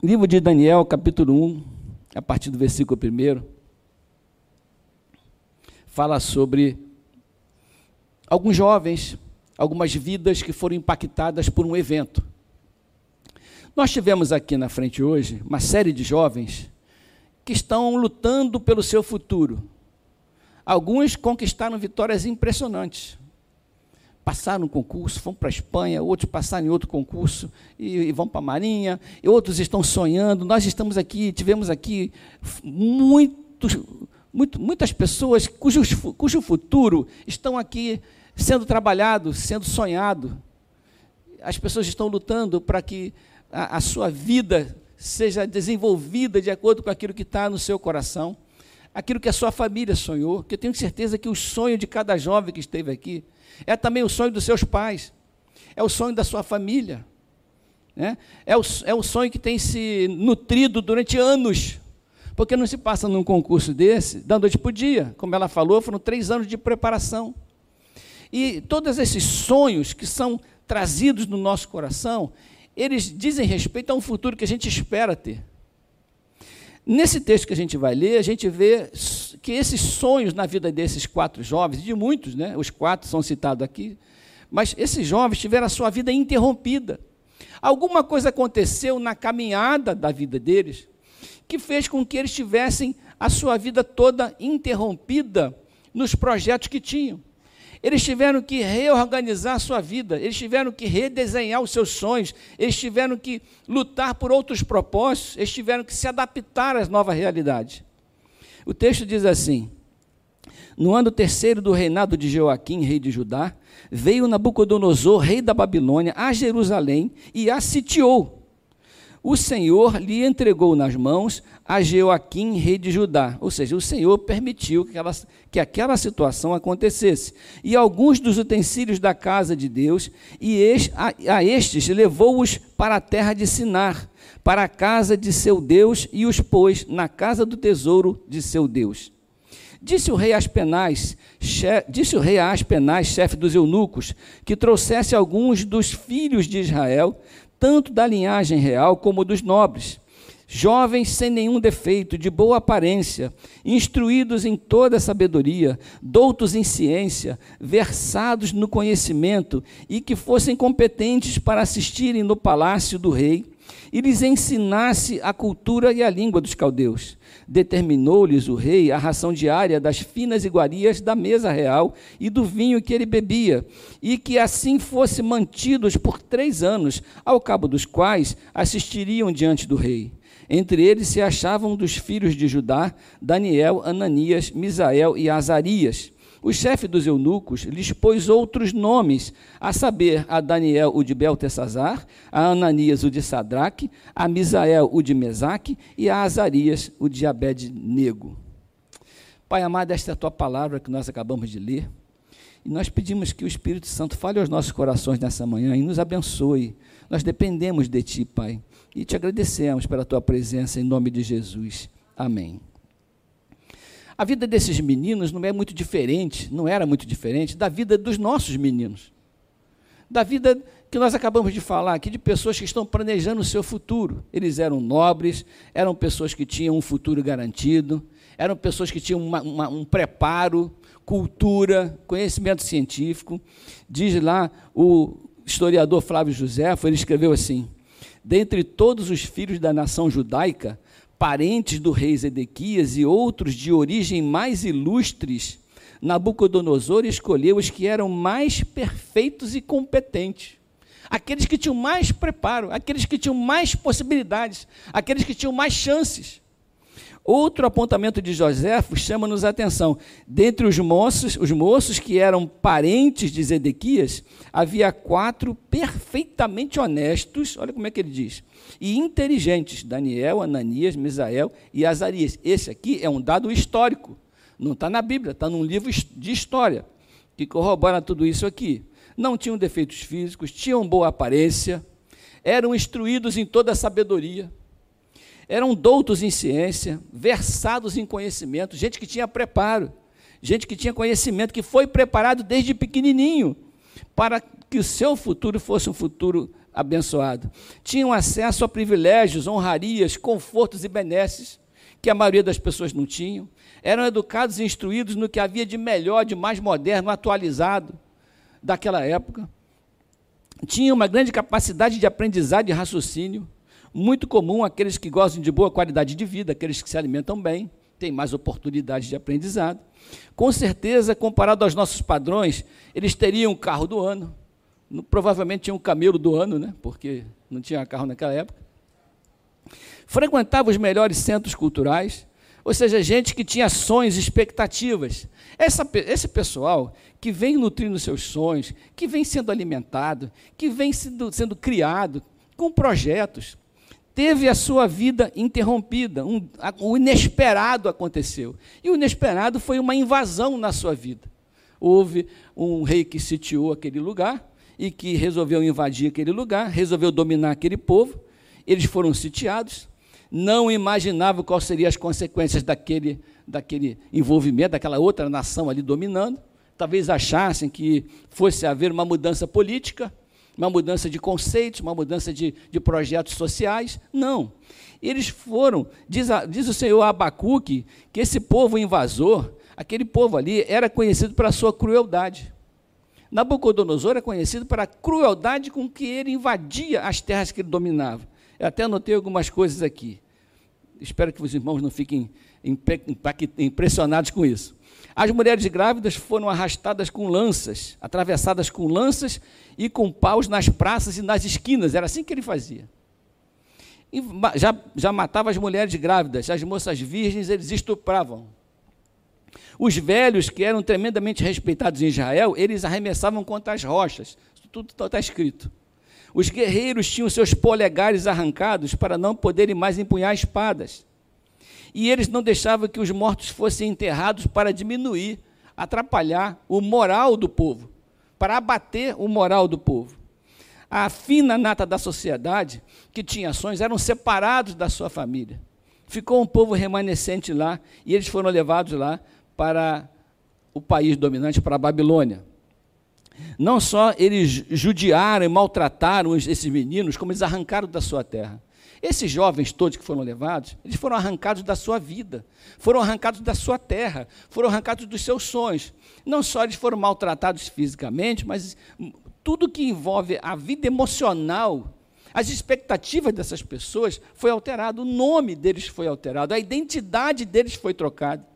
Livro de Daniel, capítulo 1, a partir do versículo 1, fala sobre alguns jovens, algumas vidas que foram impactadas por um evento. Nós tivemos aqui na frente hoje uma série de jovens que estão lutando pelo seu futuro. Alguns conquistaram vitórias impressionantes. Passaram um concurso, foram para a Espanha, outros passaram em outro concurso e, e vão para a Marinha, outros estão sonhando. Nós estamos aqui, tivemos aqui muitos, muito, muitas pessoas cujo, cujo futuro estão aqui sendo trabalhado, sendo sonhado. As pessoas estão lutando para que a, a sua vida seja desenvolvida de acordo com aquilo que está no seu coração, aquilo que a sua família sonhou, que eu tenho certeza que o sonho de cada jovem que esteve aqui é também o sonho dos seus pais, é o sonho da sua família, né? é, o, é o sonho que tem se nutrido durante anos, porque não se passa num concurso desse da noite para o dia, como ela falou, foram três anos de preparação. E todos esses sonhos que são trazidos no nosso coração, eles dizem respeito a um futuro que a gente espera ter. Nesse texto que a gente vai ler, a gente vê que esses sonhos na vida desses quatro jovens, de muitos, né? os quatro são citados aqui, mas esses jovens tiveram a sua vida interrompida. Alguma coisa aconteceu na caminhada da vida deles que fez com que eles tivessem a sua vida toda interrompida nos projetos que tinham. Eles tiveram que reorganizar a sua vida, eles tiveram que redesenhar os seus sonhos, eles tiveram que lutar por outros propósitos, eles tiveram que se adaptar às novas realidades. O texto diz assim: No ano terceiro do reinado de Joaquim, rei de Judá, veio Nabucodonosor, rei da Babilônia, a Jerusalém e a sitiou o Senhor lhe entregou nas mãos a Joaquim, rei de Judá. Ou seja, o Senhor permitiu que, ela, que aquela situação acontecesse. E alguns dos utensílios da casa de Deus, e este, a, a estes levou-os para a terra de Sinar, para a casa de seu Deus, e os pôs na casa do tesouro de seu Deus. Disse o rei Aspenaz, chefe, disse o rei Aspenaz, chefe dos eunucos, que trouxesse alguns dos filhos de Israel, tanto da linhagem real como dos nobres, jovens sem nenhum defeito, de boa aparência, instruídos em toda sabedoria, doutos em ciência, versados no conhecimento e que fossem competentes para assistirem no palácio do rei e lhes ensinasse a cultura e a língua dos caldeus. Determinou-lhes o rei a ração diária das finas iguarias da mesa real e do vinho que ele bebia, e que assim fosse mantidos por três anos, ao cabo dos quais assistiriam diante do rei. Entre eles se achavam dos filhos de Judá, Daniel, Ananias, Misael e Azarias. O chefe dos eunucos lhes pôs outros nomes, a saber, a Daniel o de Beltesazar, a Ananias o de Sadraque, a Misael o de Mesaque e a Azarias o de Abed-Nego. Pai amado, esta é a tua palavra que nós acabamos de ler. E nós pedimos que o Espírito Santo fale aos nossos corações nessa manhã e nos abençoe. Nós dependemos de Ti, Pai. E te agradecemos pela Tua presença em nome de Jesus. Amém. A vida desses meninos não é muito diferente, não era muito diferente da vida dos nossos meninos. Da vida que nós acabamos de falar aqui, de pessoas que estão planejando o seu futuro. Eles eram nobres, eram pessoas que tinham um futuro garantido, eram pessoas que tinham uma, uma, um preparo, cultura, conhecimento científico. Diz lá o historiador Flávio José, ele escreveu assim: Dentre todos os filhos da nação judaica, parentes do rei Zedequias e outros de origem mais ilustres, Nabucodonosor escolheu os que eram mais perfeitos e competentes. Aqueles que tinham mais preparo, aqueles que tinham mais possibilidades, aqueles que tinham mais chances. Outro apontamento de Joséfo chama-nos a atenção. Dentre os moços, os moços que eram parentes de Zedequias, havia quatro perfeitamente honestos, olha como é que ele diz, e inteligentes: Daniel, Ananias, Misael e Azarias. Esse aqui é um dado histórico, não está na Bíblia, está num livro de história, que corrobora tudo isso aqui. Não tinham defeitos físicos, tinham boa aparência, eram instruídos em toda a sabedoria eram doutos em ciência, versados em conhecimento, gente que tinha preparo, gente que tinha conhecimento, que foi preparado desde pequenininho para que o seu futuro fosse um futuro abençoado. Tinham acesso a privilégios, honrarias, confortos e benesses que a maioria das pessoas não tinham. Eram educados e instruídos no que havia de melhor, de mais moderno, atualizado daquela época. Tinham uma grande capacidade de aprendizado e raciocínio, muito comum àqueles que gozam de boa qualidade de vida, aqueles que se alimentam bem, têm mais oportunidades de aprendizado. Com certeza, comparado aos nossos padrões, eles teriam o carro do ano, provavelmente tinham um camelo do ano, né? porque não tinha carro naquela época. Frequentava os melhores centros culturais, ou seja, gente que tinha sonhos e expectativas. Essa, esse pessoal que vem nutrindo seus sonhos, que vem sendo alimentado, que vem sendo, sendo criado com projetos, teve a sua vida interrompida, um, o inesperado aconteceu. E o inesperado foi uma invasão na sua vida. Houve um rei que sitiou aquele lugar e que resolveu invadir aquele lugar, resolveu dominar aquele povo. Eles foram sitiados, não imaginavam quais seriam as consequências daquele, daquele envolvimento, daquela outra nação ali dominando. Talvez achassem que fosse haver uma mudança política, uma mudança de conceitos, uma mudança de, de projetos sociais. Não. Eles foram, diz, a, diz o Senhor Abacuque, que esse povo invasor, aquele povo ali, era conhecido pela sua crueldade. Nabucodonosor é conhecido pela crueldade com que ele invadia as terras que ele dominava. Eu até anotei algumas coisas aqui. Espero que os irmãos não fiquem impressionados com isso. As mulheres grávidas foram arrastadas com lanças, atravessadas com lanças e com paus nas praças e nas esquinas. Era assim que ele fazia. E já, já matava as mulheres grávidas, as moças virgens eles estupravam. Os velhos, que eram tremendamente respeitados em Israel, eles arremessavam contra as rochas. Isso tudo está escrito. Os guerreiros tinham seus polegares arrancados para não poderem mais empunhar espadas. E eles não deixavam que os mortos fossem enterrados para diminuir, atrapalhar o moral do povo, para abater o moral do povo. A fina nata da sociedade, que tinha ações, eram separados da sua família. Ficou um povo remanescente lá, e eles foram levados lá para o país dominante, para a Babilônia. Não só eles judiaram e maltrataram esses meninos, como eles arrancaram da sua terra. Esses jovens todos que foram levados, eles foram arrancados da sua vida, foram arrancados da sua terra, foram arrancados dos seus sonhos. Não só eles foram maltratados fisicamente, mas tudo que envolve a vida emocional, as expectativas dessas pessoas foi alterado, o nome deles foi alterado, a identidade deles foi trocada.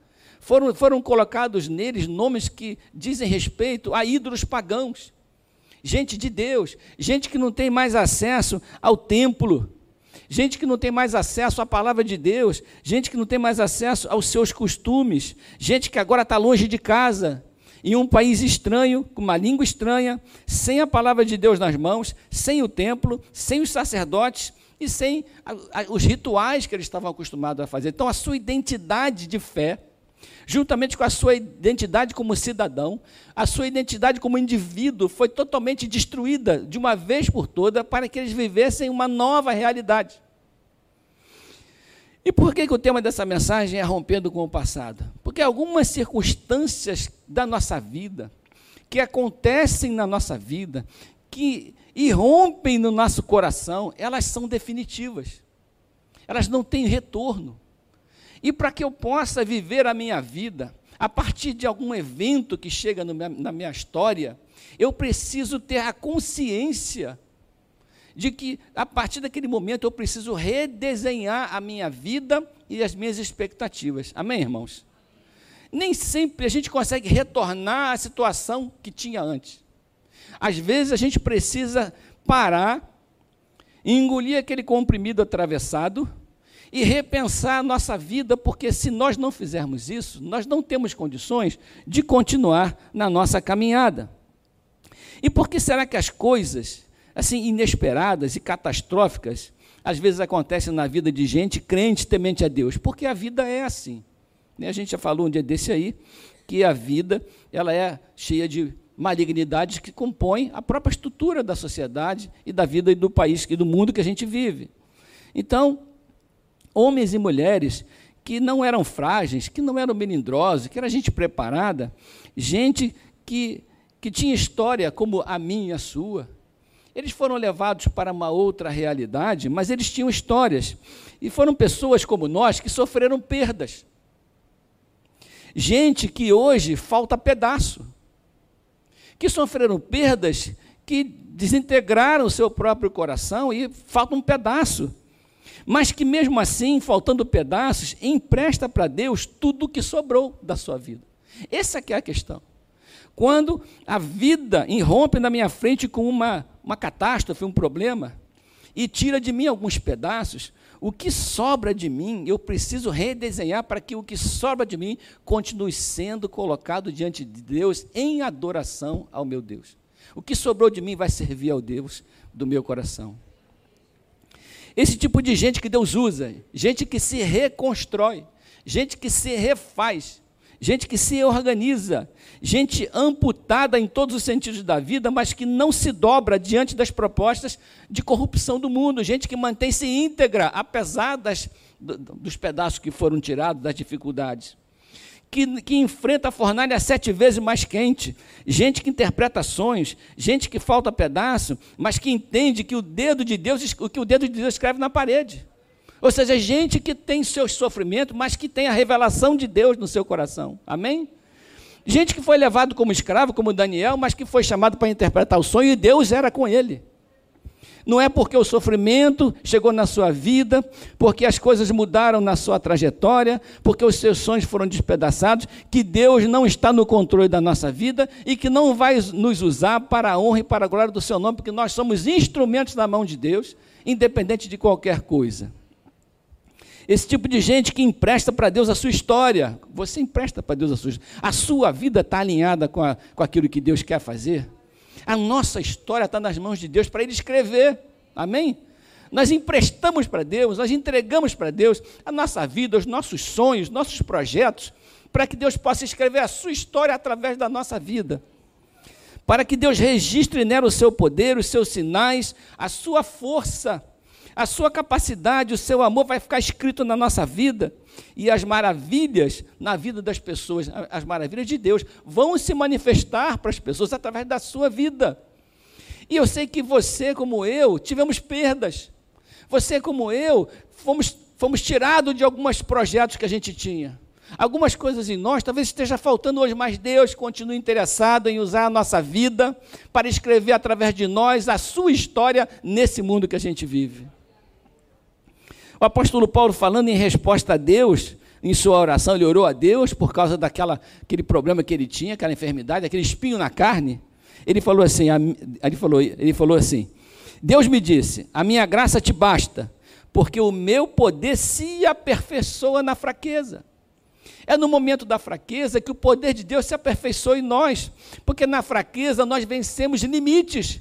Foram, foram colocados neles nomes que dizem respeito a ídolos pagãos. Gente de Deus, gente que não tem mais acesso ao templo, gente que não tem mais acesso à palavra de Deus, gente que não tem mais acesso aos seus costumes, gente que agora está longe de casa, em um país estranho, com uma língua estranha, sem a palavra de Deus nas mãos, sem o templo, sem os sacerdotes e sem os rituais que eles estavam acostumados a fazer. Então, a sua identidade de fé, juntamente com a sua identidade como cidadão, a sua identidade como indivíduo foi totalmente destruída de uma vez por toda para que eles vivessem uma nova realidade. E por que, que o tema dessa mensagem é rompendo com o passado? Porque algumas circunstâncias da nossa vida, que acontecem na nossa vida, que irrompem no nosso coração, elas são definitivas. Elas não têm retorno. E para que eu possa viver a minha vida a partir de algum evento que chega na minha história, eu preciso ter a consciência de que a partir daquele momento eu preciso redesenhar a minha vida e as minhas expectativas. Amém, irmãos? Nem sempre a gente consegue retornar à situação que tinha antes. Às vezes a gente precisa parar, engolir aquele comprimido atravessado e repensar a nossa vida, porque se nós não fizermos isso, nós não temos condições de continuar na nossa caminhada. E por que será que as coisas assim inesperadas e catastróficas às vezes acontecem na vida de gente crente temente a Deus, porque a vida é assim. Né? A gente já falou um dia desse aí que a vida ela é cheia de malignidades que compõem a própria estrutura da sociedade e da vida e do país e do mundo que a gente vive. Então, homens e mulheres que não eram frágeis, que não eram melindrosos, que era gente preparada, gente que, que tinha história como a minha e a sua, Eles foram levados para uma outra realidade, mas eles tinham histórias. E foram pessoas como nós que sofreram perdas. Gente que hoje falta pedaço. Que sofreram perdas que desintegraram o seu próprio coração e falta um pedaço. Mas que mesmo assim, faltando pedaços, empresta para Deus tudo o que sobrou da sua vida. Essa é a questão. Quando a vida irrompe na minha frente com uma, uma catástrofe, um problema, e tira de mim alguns pedaços, o que sobra de mim, eu preciso redesenhar para que o que sobra de mim continue sendo colocado diante de Deus em adoração ao meu Deus. O que sobrou de mim vai servir ao Deus do meu coração. Esse tipo de gente que Deus usa, gente que se reconstrói, gente que se refaz, gente que se organiza, gente amputada em todos os sentidos da vida, mas que não se dobra diante das propostas de corrupção do mundo, gente que mantém-se íntegra, apesar das, dos pedaços que foram tirados, das dificuldades. Que, que, enfrenta a fornalha sete vezes mais quente, gente que interpreta sonhos, gente que falta pedaço, mas que entende que o dedo de Deus, o que o dedo de Deus escreve na parede. Ou seja, gente que tem seus sofrimentos, mas que tem a revelação de Deus no seu coração. Amém? Gente que foi levado como escravo, como Daniel, mas que foi chamado para interpretar o sonho e Deus era com ele. Não é porque o sofrimento chegou na sua vida, porque as coisas mudaram na sua trajetória, porque os seus sonhos foram despedaçados, que Deus não está no controle da nossa vida e que não vai nos usar para a honra e para a glória do seu nome, porque nós somos instrumentos na mão de Deus, independente de qualquer coisa. Esse tipo de gente que empresta para Deus a sua história. Você empresta para Deus a sua história. A sua vida está alinhada com, a, com aquilo que Deus quer fazer. A nossa história está nas mãos de Deus para Ele escrever. Amém? Nós emprestamos para Deus, nós entregamos para Deus a nossa vida, os nossos sonhos, nossos projetos, para que Deus possa escrever a sua história através da nossa vida. Para que Deus registre nela o seu poder, os seus sinais, a sua força a sua capacidade, o seu amor vai ficar escrito na nossa vida e as maravilhas na vida das pessoas, as maravilhas de Deus, vão se manifestar para as pessoas através da sua vida. E eu sei que você, como eu, tivemos perdas. Você, como eu, fomos, fomos tirados de alguns projetos que a gente tinha. Algumas coisas em nós talvez esteja faltando hoje, mas Deus continua interessado em usar a nossa vida para escrever através de nós a sua história nesse mundo que a gente vive. O apóstolo Paulo, falando em resposta a Deus, em sua oração, ele orou a Deus por causa daquela aquele problema que ele tinha, aquela enfermidade, aquele espinho na carne. Ele falou assim, ele falou, ele falou assim: Deus me disse: "A minha graça te basta, porque o meu poder se aperfeiçoa na fraqueza." É no momento da fraqueza que o poder de Deus se aperfeiçoa em nós, porque na fraqueza nós vencemos limites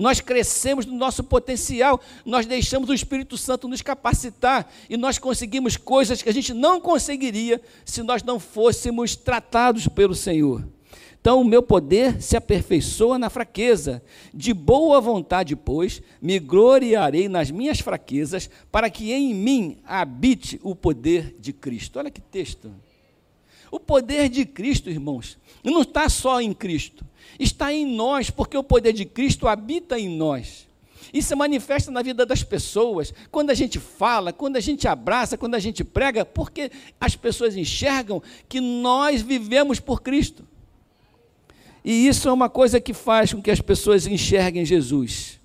nós crescemos no nosso potencial, nós deixamos o Espírito Santo nos capacitar e nós conseguimos coisas que a gente não conseguiria se nós não fôssemos tratados pelo Senhor. Então, o meu poder se aperfeiçoa na fraqueza. De boa vontade, pois, me gloriarei nas minhas fraquezas, para que em mim habite o poder de Cristo. Olha que texto. O poder de Cristo, irmãos, não está só em Cristo está em nós, porque o poder de Cristo habita em nós. Isso se manifesta na vida das pessoas, quando a gente fala, quando a gente abraça, quando a gente prega, porque as pessoas enxergam que nós vivemos por Cristo. E isso é uma coisa que faz com que as pessoas enxerguem Jesus.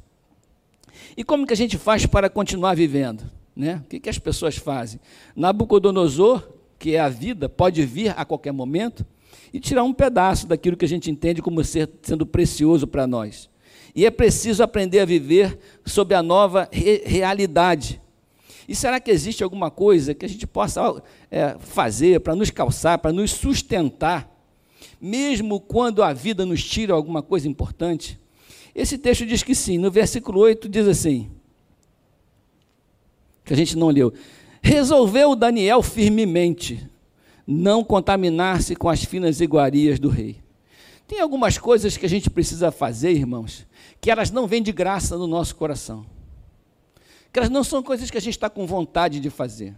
E como que a gente faz para continuar vivendo? Né? O que, que as pessoas fazem? Nabucodonosor, que é a vida, pode vir a qualquer momento, e tirar um pedaço daquilo que a gente entende como ser, sendo precioso para nós. E é preciso aprender a viver sob a nova re realidade. E será que existe alguma coisa que a gente possa é, fazer para nos calçar, para nos sustentar, mesmo quando a vida nos tira alguma coisa importante? Esse texto diz que sim. No versículo 8 diz assim: que a gente não leu. Resolveu Daniel firmemente não contaminar-se com as finas iguarias do rei. Tem algumas coisas que a gente precisa fazer, irmãos, que elas não vêm de graça no nosso coração. Que elas não são coisas que a gente está com vontade de fazer.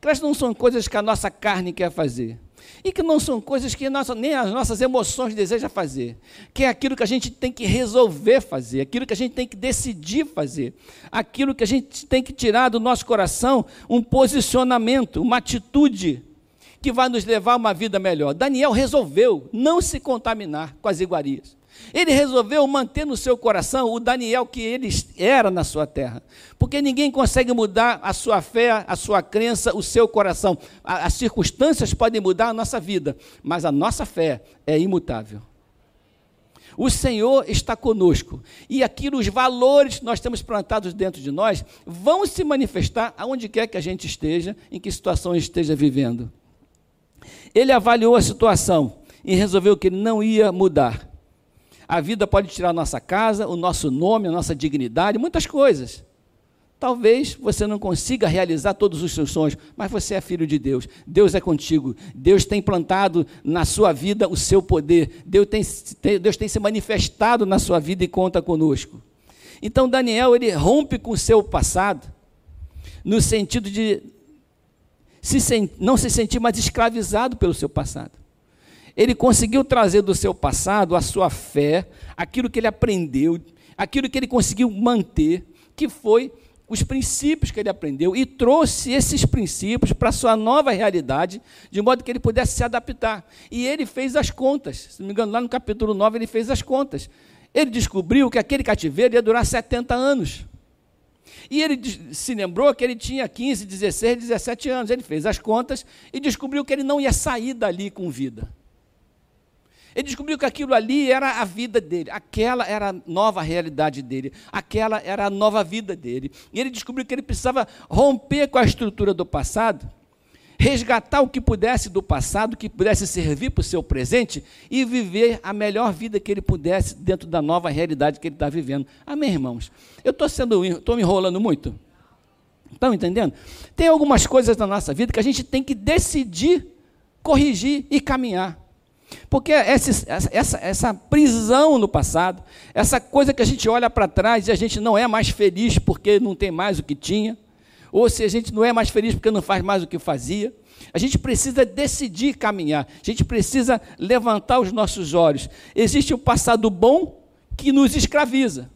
Que elas não são coisas que a nossa carne quer fazer. E que não são coisas que nossa, nem as nossas emoções desejam fazer. Que é aquilo que a gente tem que resolver fazer, aquilo que a gente tem que decidir fazer, aquilo que a gente tem que tirar do nosso coração um posicionamento, uma atitude que vai nos levar a uma vida melhor. Daniel resolveu não se contaminar com as iguarias. Ele resolveu manter no seu coração o Daniel que ele era na sua terra. Porque ninguém consegue mudar a sua fé, a sua crença, o seu coração. As circunstâncias podem mudar a nossa vida, mas a nossa fé é imutável. O Senhor está conosco. E aquilo, os valores que nós temos plantados dentro de nós, vão se manifestar aonde quer que a gente esteja, em que situação esteja vivendo. Ele avaliou a situação e resolveu que ele não ia mudar. A vida pode tirar a nossa casa, o nosso nome, a nossa dignidade, muitas coisas. Talvez você não consiga realizar todos os seus sonhos, mas você é filho de Deus. Deus é contigo. Deus tem plantado na sua vida o seu poder. Deus tem, Deus tem se manifestado na sua vida e conta conosco. Então Daniel ele rompe com o seu passado, no sentido de se, não se sentir mais escravizado pelo seu passado ele conseguiu trazer do seu passado a sua fé, aquilo que ele aprendeu, aquilo que ele conseguiu manter, que foi os princípios que ele aprendeu e trouxe esses princípios para a sua nova realidade, de modo que ele pudesse se adaptar. E ele fez as contas, se não me engano, lá no capítulo 9 ele fez as contas. Ele descobriu que aquele cativeiro ia durar 70 anos. E ele se lembrou que ele tinha 15, 16, 17 anos. Ele fez as contas e descobriu que ele não ia sair dali com vida. Ele descobriu que aquilo ali era a vida dele, aquela era a nova realidade dele, aquela era a nova vida dele. E ele descobriu que ele precisava romper com a estrutura do passado, resgatar o que pudesse do passado, que pudesse servir para o seu presente e viver a melhor vida que ele pudesse dentro da nova realidade que ele está vivendo. Amém, irmãos? Eu estou sendo, estou me enrolando muito. Estão entendendo? Tem algumas coisas na nossa vida que a gente tem que decidir corrigir e caminhar. Porque essa, essa, essa prisão no passado, essa coisa que a gente olha para trás e a gente não é mais feliz porque não tem mais o que tinha, ou se a gente não é mais feliz porque não faz mais o que fazia, a gente precisa decidir caminhar, a gente precisa levantar os nossos olhos. Existe o passado bom que nos escraviza,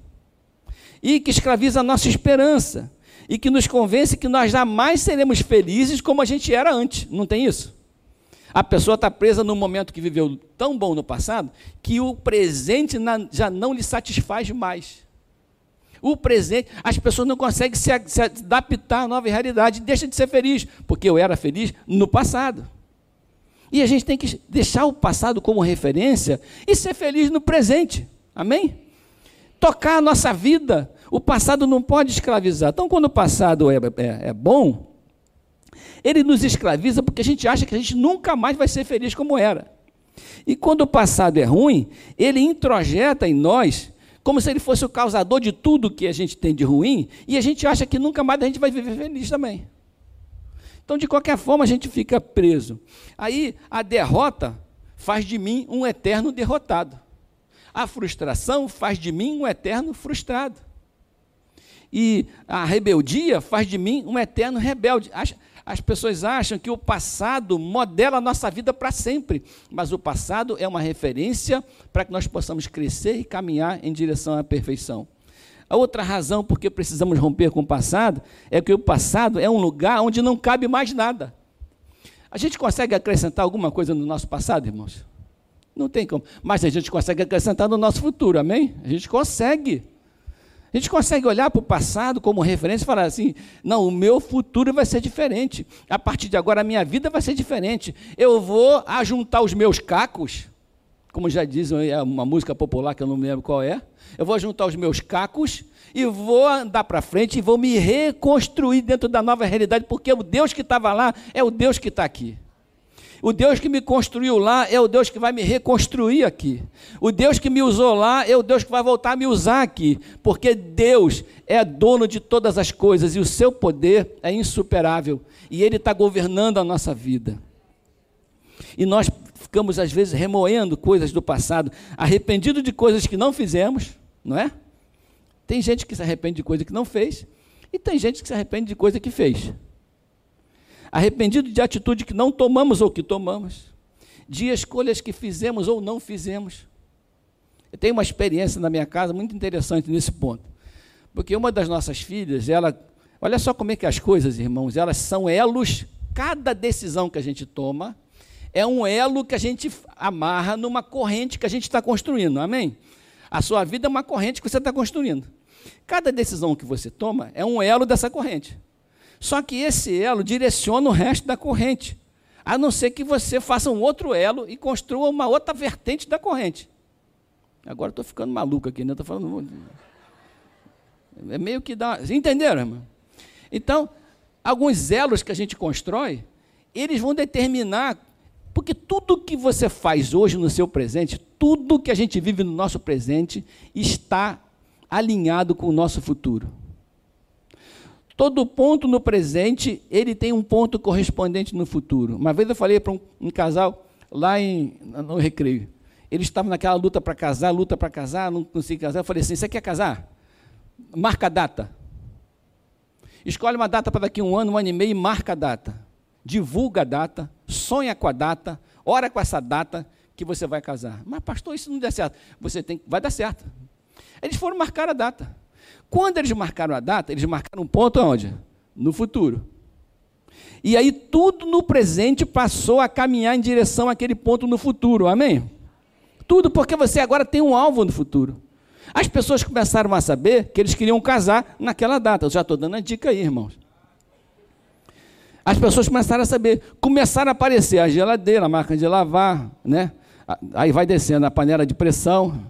e que escraviza a nossa esperança, e que nos convence que nós jamais seremos felizes como a gente era antes, não tem isso? A pessoa está presa num momento que viveu tão bom no passado que o presente já não lhe satisfaz mais. O presente, as pessoas não conseguem se, adaptar à nova realidade, deixa de ser feliz, porque eu era feliz no passado. E a gente tem que deixar o passado como referência e ser feliz no presente. Amém? Tocar a nossa vida. O passado não pode escravizar. Então, quando o passado é, é, é bom, ele nos escraviza porque a gente acha que a gente nunca mais vai ser feliz como era. E quando o passado é ruim, ele introjeta em nós como se ele fosse o causador de tudo que a gente tem de ruim, e a gente acha que nunca mais a gente vai viver feliz também. Então, de qualquer forma, a gente fica preso. Aí, a derrota faz de mim um eterno derrotado. A frustração faz de mim um eterno frustrado. E a rebeldia faz de mim um eterno rebelde. As pessoas acham que o passado modela a nossa vida para sempre, mas o passado é uma referência para que nós possamos crescer e caminhar em direção à perfeição. A outra razão por que precisamos romper com o passado é que o passado é um lugar onde não cabe mais nada. A gente consegue acrescentar alguma coisa no nosso passado, irmãos? Não tem como. Mas a gente consegue acrescentar no nosso futuro, amém? A gente consegue. A gente consegue olhar para o passado como referência e falar assim: não, o meu futuro vai ser diferente. A partir de agora, a minha vida vai ser diferente. Eu vou ajuntar os meus cacos, como já dizem, é uma música popular que eu não me lembro qual é. Eu vou juntar os meus cacos e vou andar para frente e vou me reconstruir dentro da nova realidade, porque o Deus que estava lá é o Deus que está aqui. O Deus que me construiu lá é o Deus que vai me reconstruir aqui. O Deus que me usou lá é o Deus que vai voltar a me usar aqui. Porque Deus é dono de todas as coisas e o seu poder é insuperável. E Ele está governando a nossa vida. E nós ficamos, às vezes, remoendo coisas do passado, arrependido de coisas que não fizemos, não é? Tem gente que se arrepende de coisa que não fez, e tem gente que se arrepende de coisa que fez arrependido de atitude que não tomamos ou que tomamos. de escolhas que fizemos ou não fizemos. Eu tenho uma experiência na minha casa muito interessante nesse ponto. Porque uma das nossas filhas, ela, olha só como é que as coisas, irmãos, elas são elos, cada decisão que a gente toma é um elo que a gente amarra numa corrente que a gente está construindo, amém? A sua vida é uma corrente que você está construindo. Cada decisão que você toma é um elo dessa corrente. Só que esse elo direciona o resto da corrente, a não ser que você faça um outro elo e construa uma outra vertente da corrente. Agora estou ficando maluco aqui, né? Estou falando. É meio que dá. Entenderam, irmão? Então, alguns elos que a gente constrói, eles vão determinar. Porque tudo que você faz hoje no seu presente, tudo que a gente vive no nosso presente, está alinhado com o nosso futuro. Todo ponto no presente, ele tem um ponto correspondente no futuro. Uma vez eu falei para um, um casal lá em, no recreio. Eles estavam naquela luta para casar, luta para casar, não conseguiam casar. Eu falei assim: você quer casar? Marca a data. Escolhe uma data para daqui a um ano, um ano e meio e marca a data. Divulga a data, sonha com a data, ora com essa data que você vai casar. Mas, pastor, isso não der certo. Você tem, vai dar certo. Eles foram marcar a data. Quando eles marcaram a data, eles marcaram um ponto onde? No futuro. E aí tudo no presente passou a caminhar em direção àquele ponto no futuro. Amém? Tudo porque você agora tem um alvo no futuro. As pessoas começaram a saber que eles queriam casar naquela data. Eu já estou dando a dica aí, irmãos. As pessoas começaram a saber, começaram a aparecer a geladeira, a máquina de lavar, né? Aí vai descendo a panela de pressão,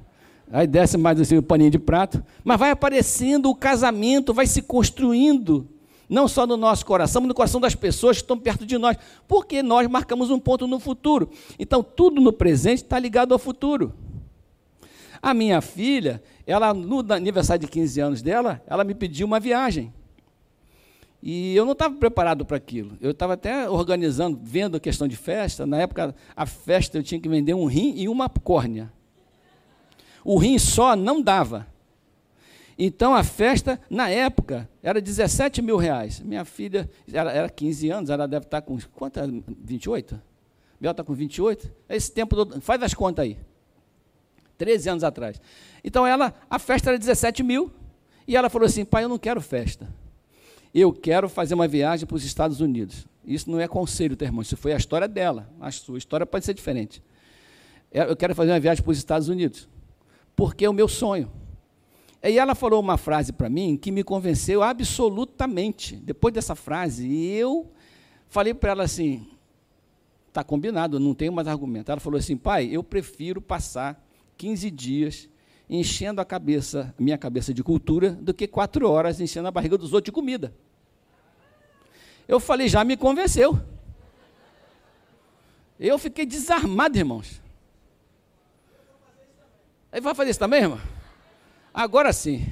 aí desce mais assim, o paninho de prato, mas vai aparecendo o casamento, vai se construindo não só no nosso coração, mas no coração das pessoas que estão perto de nós, porque nós marcamos um ponto no futuro. Então, tudo no presente está ligado ao futuro. A minha filha, ela no aniversário de 15 anos dela, ela me pediu uma viagem. E eu não estava preparado para aquilo. Eu estava até organizando, vendo a questão de festa. Na época, a festa eu tinha que vender um rim e uma córnea. O rim só não dava. Então a festa, na época, era 17 mil reais. Minha filha era, era 15 anos, ela deve estar com. Quanto? 28? Bel está com 28? Esse tempo todo. Faz as contas aí. 13 anos atrás. Então ela, a festa era 17 mil. E ela falou assim: pai, eu não quero festa. Eu quero fazer uma viagem para os Estados Unidos. Isso não é conselho, teu irmão. Isso foi a história dela. A sua história pode ser diferente. É, eu quero fazer uma viagem para os Estados Unidos. Porque é o meu sonho. E ela falou uma frase para mim que me convenceu absolutamente. Depois dessa frase, eu falei para ela assim: está combinado, não tenho mais argumento. Ela falou assim: pai, eu prefiro passar 15 dias enchendo a cabeça, minha cabeça de cultura, do que quatro horas enchendo a barriga dos outros de comida. Eu falei, já me convenceu. Eu fiquei desarmado, irmãos. Aí vai fazer isso também, irmão? Agora sim.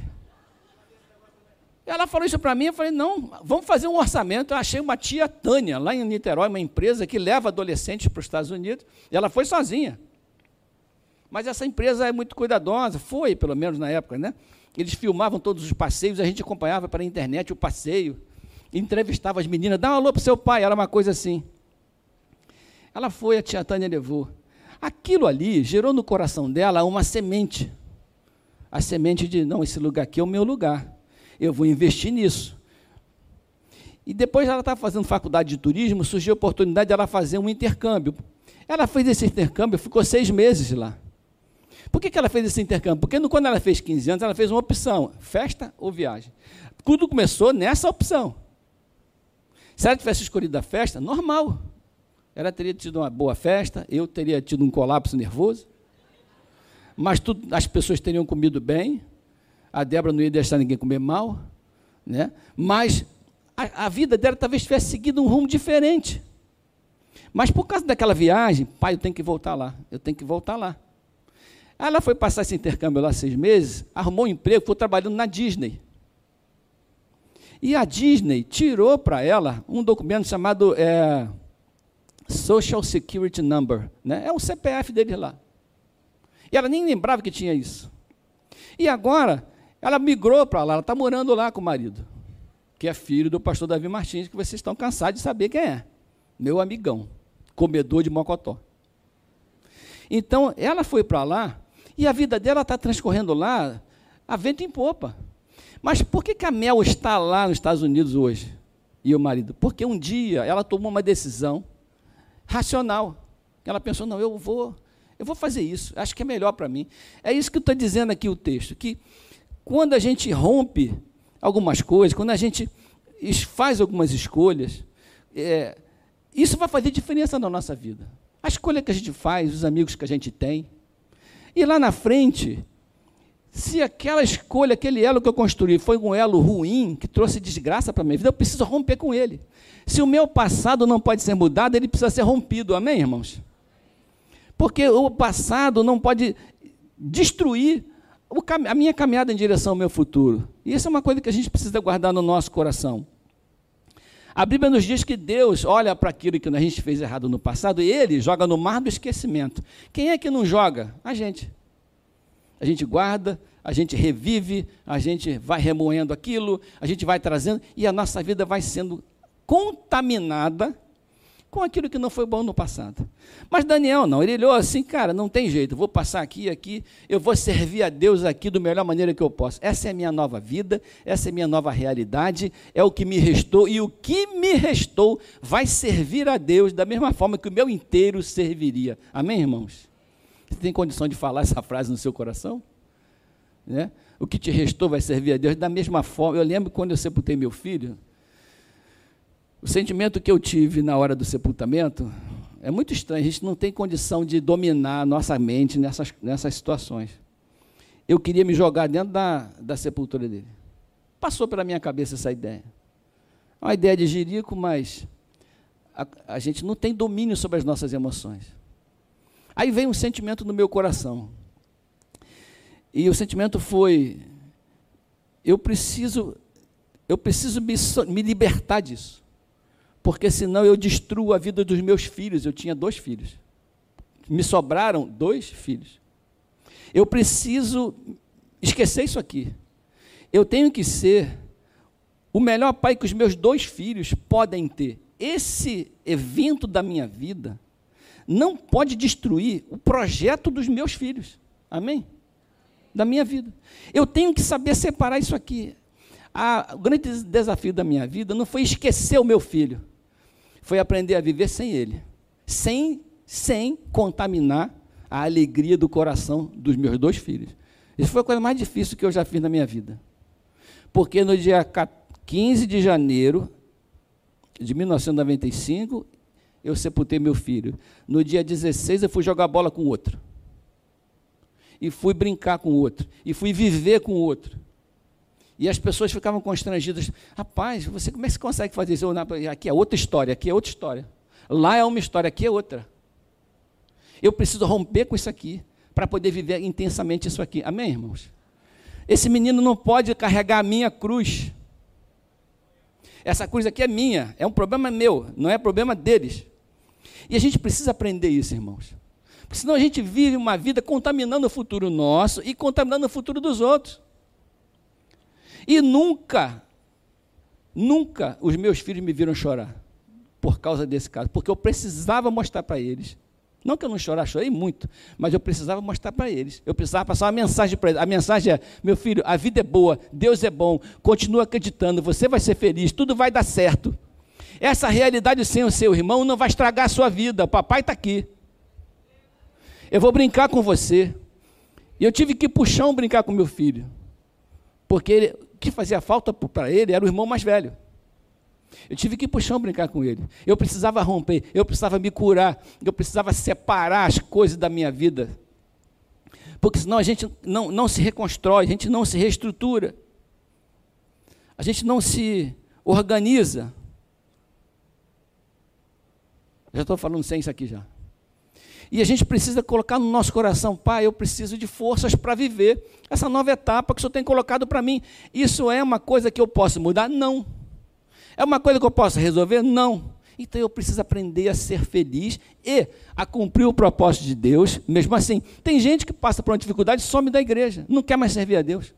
Ela falou isso para mim, eu falei, não, vamos fazer um orçamento. Eu achei uma tia Tânia, lá em Niterói, uma empresa que leva adolescentes para os Estados Unidos, e ela foi sozinha. Mas essa empresa é muito cuidadosa, foi, pelo menos na época, né? Eles filmavam todos os passeios, a gente acompanhava pela internet o passeio, entrevistava as meninas, dá um alô para seu pai, era uma coisa assim. Ela foi, a tia Tânia levou. Aquilo ali gerou no coração dela uma semente a semente de, não, esse lugar aqui é o meu lugar, eu vou investir nisso. E depois ela estava fazendo faculdade de turismo, surgiu a oportunidade de ela fazer um intercâmbio. Ela fez esse intercâmbio, ficou seis meses lá. Por que, que ela fez esse intercâmbio? Porque quando ela fez 15 anos, ela fez uma opção: festa ou viagem. Tudo começou nessa opção. Se ela tivesse escolhido a festa, normal. Ela teria tido uma boa festa, eu teria tido um colapso nervoso mas as pessoas teriam comido bem, a Débora não ia deixar ninguém comer mal, né? mas a, a vida dela talvez tivesse seguido um rumo diferente. Mas por causa daquela viagem, pai, eu tenho que voltar lá, eu tenho que voltar lá. Ela foi passar esse intercâmbio lá seis meses, arrumou um emprego, foi trabalhando na Disney. E a Disney tirou para ela um documento chamado é, Social Security Number. Né? É um CPF dele lá. E ela nem lembrava que tinha isso. E agora, ela migrou para lá, ela está morando lá com o marido, que é filho do pastor Davi Martins, que vocês estão cansados de saber quem é. Meu amigão, comedor de mocotó. Então, ela foi para lá e a vida dela está transcorrendo lá a vento em popa. Mas por que, que a Mel está lá nos Estados Unidos hoje? E o marido? Porque um dia ela tomou uma decisão racional. Ela pensou, não, eu vou, eu vou fazer isso, acho que é melhor para mim. É isso que está dizendo aqui o texto, que quando a gente rompe algumas coisas, quando a gente faz algumas escolhas, é, isso vai fazer diferença na nossa vida. A escolha que a gente faz, os amigos que a gente tem. E lá na frente, se aquela escolha, aquele elo que eu construí foi um elo ruim, que trouxe desgraça para a minha vida, eu preciso romper com ele. Se o meu passado não pode ser mudado, ele precisa ser rompido. Amém, irmãos? Porque o passado não pode destruir a minha caminhada em direção ao meu futuro. E isso é uma coisa que a gente precisa guardar no nosso coração. A Bíblia nos diz que Deus olha para aquilo que a gente fez errado no passado e ele joga no mar do esquecimento. Quem é que não joga? A gente. A gente guarda, a gente revive, a gente vai remoendo aquilo, a gente vai trazendo e a nossa vida vai sendo contaminada com aquilo que não foi bom no passado. Mas Daniel não, ele olhou assim, cara, não tem jeito, vou passar aqui aqui, eu vou servir a Deus aqui da melhor maneira que eu posso. Essa é a minha nova vida, essa é a minha nova realidade, é o que me restou, e o que me restou vai servir a Deus da mesma forma que o meu inteiro serviria. Amém, irmãos? Você tem condição de falar essa frase no seu coração? Né? O que te restou vai servir a Deus da mesma forma. Eu lembro quando eu sepultei meu filho, o sentimento que eu tive na hora do sepultamento é muito estranho, a gente não tem condição de dominar nossa mente nessas, nessas situações. Eu queria me jogar dentro da, da sepultura dele. Passou pela minha cabeça essa ideia. É uma ideia de jirico, mas a, a gente não tem domínio sobre as nossas emoções. Aí veio um sentimento no meu coração. E o sentimento foi: eu preciso, eu preciso me, me libertar disso porque senão eu destruo a vida dos meus filhos. Eu tinha dois filhos. Me sobraram dois filhos. Eu preciso esquecer isso aqui. Eu tenho que ser o melhor pai que os meus dois filhos podem ter. Esse evento da minha vida não pode destruir o projeto dos meus filhos. Amém? Da minha vida. Eu tenho que saber separar isso aqui. o grande desafio da minha vida não foi esquecer o meu filho, foi aprender a viver sem ele, sem, sem contaminar a alegria do coração dos meus dois filhos. Isso foi a coisa mais difícil que eu já fiz na minha vida. Porque no dia 15 de janeiro de 1995, eu sepultei meu filho. No dia 16, eu fui jogar bola com outro. E fui brincar com outro. E fui viver com outro. E as pessoas ficavam constrangidas. Rapaz, você como é que você consegue fazer isso? Aqui é outra história, aqui é outra história. Lá é uma história, aqui é outra. Eu preciso romper com isso aqui para poder viver intensamente isso aqui. Amém, irmãos? Esse menino não pode carregar a minha cruz. Essa cruz aqui é minha, é um problema meu, não é problema deles. E a gente precisa aprender isso, irmãos. Porque senão a gente vive uma vida contaminando o futuro nosso e contaminando o futuro dos outros. E nunca, nunca os meus filhos me viram chorar por causa desse caso, porque eu precisava mostrar para eles. Não que eu não chorar, chorei muito, mas eu precisava mostrar para eles. Eu precisava passar uma mensagem para eles. A mensagem é: meu filho, a vida é boa, Deus é bom, continua acreditando, você vai ser feliz, tudo vai dar certo. Essa realidade sem o seu irmão não vai estragar a sua vida. O papai está aqui. Eu vou brincar com você. E eu tive que puxar um brincar com meu filho. Porque ele, que fazia falta para ele era o irmão mais velho. Eu tive que puxar um brincar com ele. Eu precisava romper, eu precisava me curar, eu precisava separar as coisas da minha vida. Porque senão a gente não, não se reconstrói, a gente não se reestrutura. A gente não se organiza. Já estou falando sem isso aqui já. E a gente precisa colocar no nosso coração, pai, eu preciso de forças para viver essa nova etapa que o Senhor tem colocado para mim. Isso é uma coisa que eu posso mudar? Não. É uma coisa que eu posso resolver? Não. Então eu preciso aprender a ser feliz e a cumprir o propósito de Deus, mesmo assim. Tem gente que passa por uma dificuldade e some da igreja, não quer mais servir a Deus.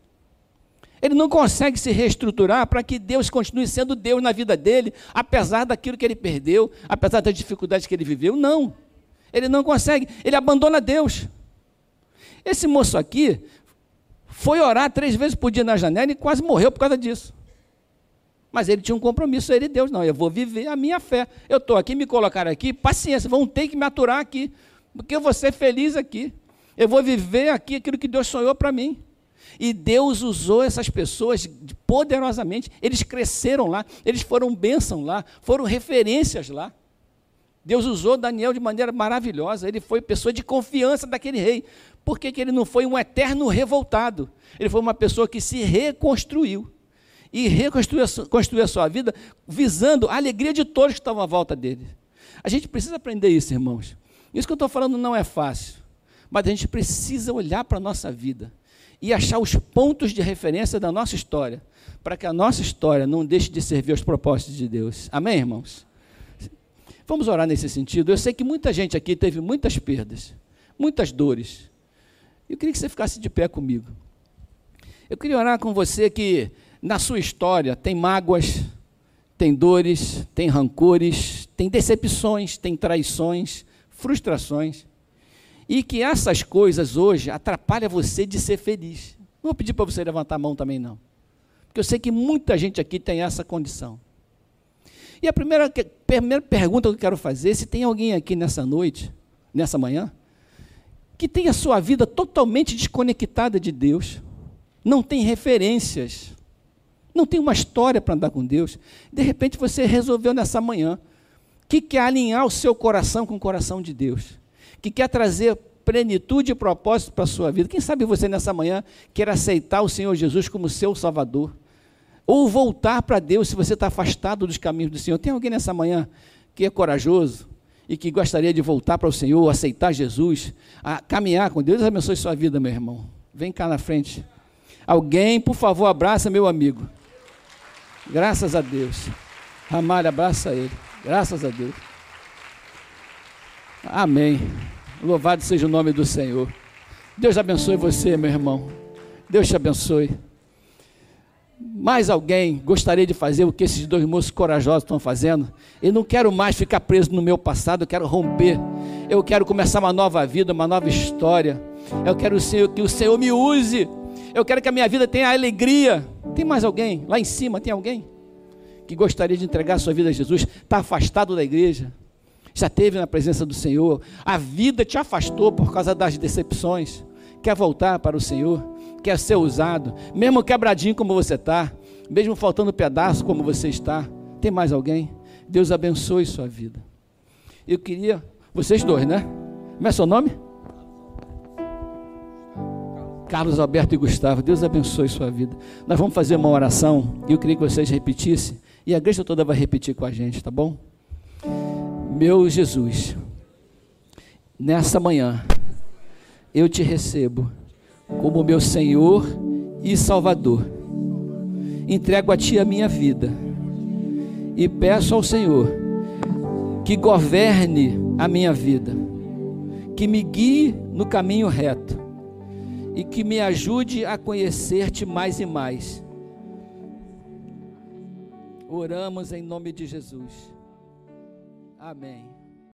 Ele não consegue se reestruturar para que Deus continue sendo Deus na vida dele, apesar daquilo que ele perdeu, apesar das dificuldades que ele viveu. Não. Ele não consegue, ele abandona Deus. Esse moço aqui foi orar três vezes por dia na janela e quase morreu por causa disso. Mas ele tinha um compromisso, ele Deus, não, eu vou viver a minha fé. Eu estou aqui, me colocar aqui, paciência, vão ter que me aturar aqui, porque eu vou ser feliz aqui. Eu vou viver aqui aquilo que Deus sonhou para mim. E Deus usou essas pessoas poderosamente. Eles cresceram lá, eles foram bênção lá, foram referências lá. Deus usou Daniel de maneira maravilhosa. Ele foi pessoa de confiança daquele rei. Por que, que ele não foi um eterno revoltado? Ele foi uma pessoa que se reconstruiu. E reconstruiu construiu a sua vida visando a alegria de todos que estavam à volta dele. A gente precisa aprender isso, irmãos. Isso que eu estou falando não é fácil. Mas a gente precisa olhar para a nossa vida e achar os pontos de referência da nossa história, para que a nossa história não deixe de servir aos propósitos de Deus. Amém, irmãos? Vamos orar nesse sentido. Eu sei que muita gente aqui teve muitas perdas, muitas dores. Eu queria que você ficasse de pé comigo. Eu queria orar com você que na sua história tem mágoas, tem dores, tem rancores, tem decepções, tem traições, frustrações e que essas coisas hoje atrapalham você de ser feliz. Não vou pedir para você levantar a mão também, não. Porque eu sei que muita gente aqui tem essa condição. E a primeira, primeira pergunta que eu quero fazer, se tem alguém aqui nessa noite, nessa manhã, que tem a sua vida totalmente desconectada de Deus, não tem referências, não tem uma história para andar com Deus, de repente você resolveu nessa manhã que quer alinhar o seu coração com o coração de Deus que quer trazer plenitude e propósito para a sua vida. Quem sabe você nessa manhã quer aceitar o Senhor Jesus como seu Salvador? Ou voltar para Deus se você está afastado dos caminhos do Senhor. Tem alguém nessa manhã que é corajoso e que gostaria de voltar para o Senhor, aceitar Jesus, a caminhar com Deus? Deus abençoe sua vida, meu irmão. Vem cá na frente. Alguém, por favor, abraça meu amigo. Graças a Deus. Ramalho, abraça ele. Graças a Deus. Amém. Louvado seja o nome do Senhor. Deus abençoe você, meu irmão. Deus te abençoe. Mais alguém gostaria de fazer o que esses dois moços corajosos estão fazendo? Eu não quero mais ficar preso no meu passado, eu quero romper. Eu quero começar uma nova vida, uma nova história. Eu quero que o Senhor me use. Eu quero que a minha vida tenha alegria. Tem mais alguém? Lá em cima tem alguém que gostaria de entregar a sua vida a Jesus? Está afastado da igreja? já teve na presença do Senhor, a vida te afastou por causa das decepções, quer voltar para o Senhor, quer ser usado, mesmo quebradinho como você está, mesmo faltando pedaço como você está, tem mais alguém? Deus abençoe sua vida. Eu queria, vocês dois, né? Como é seu nome? Carlos Alberto e Gustavo, Deus abençoe sua vida. Nós vamos fazer uma oração e eu queria que vocês repetissem, e a igreja toda vai repetir com a gente, tá bom? Meu Jesus, nessa manhã, eu te recebo como meu Senhor e Salvador. Entrego a Ti a minha vida e peço ao Senhor que governe a minha vida, que me guie no caminho reto e que me ajude a conhecer-te mais e mais. Oramos em nome de Jesus. Amém.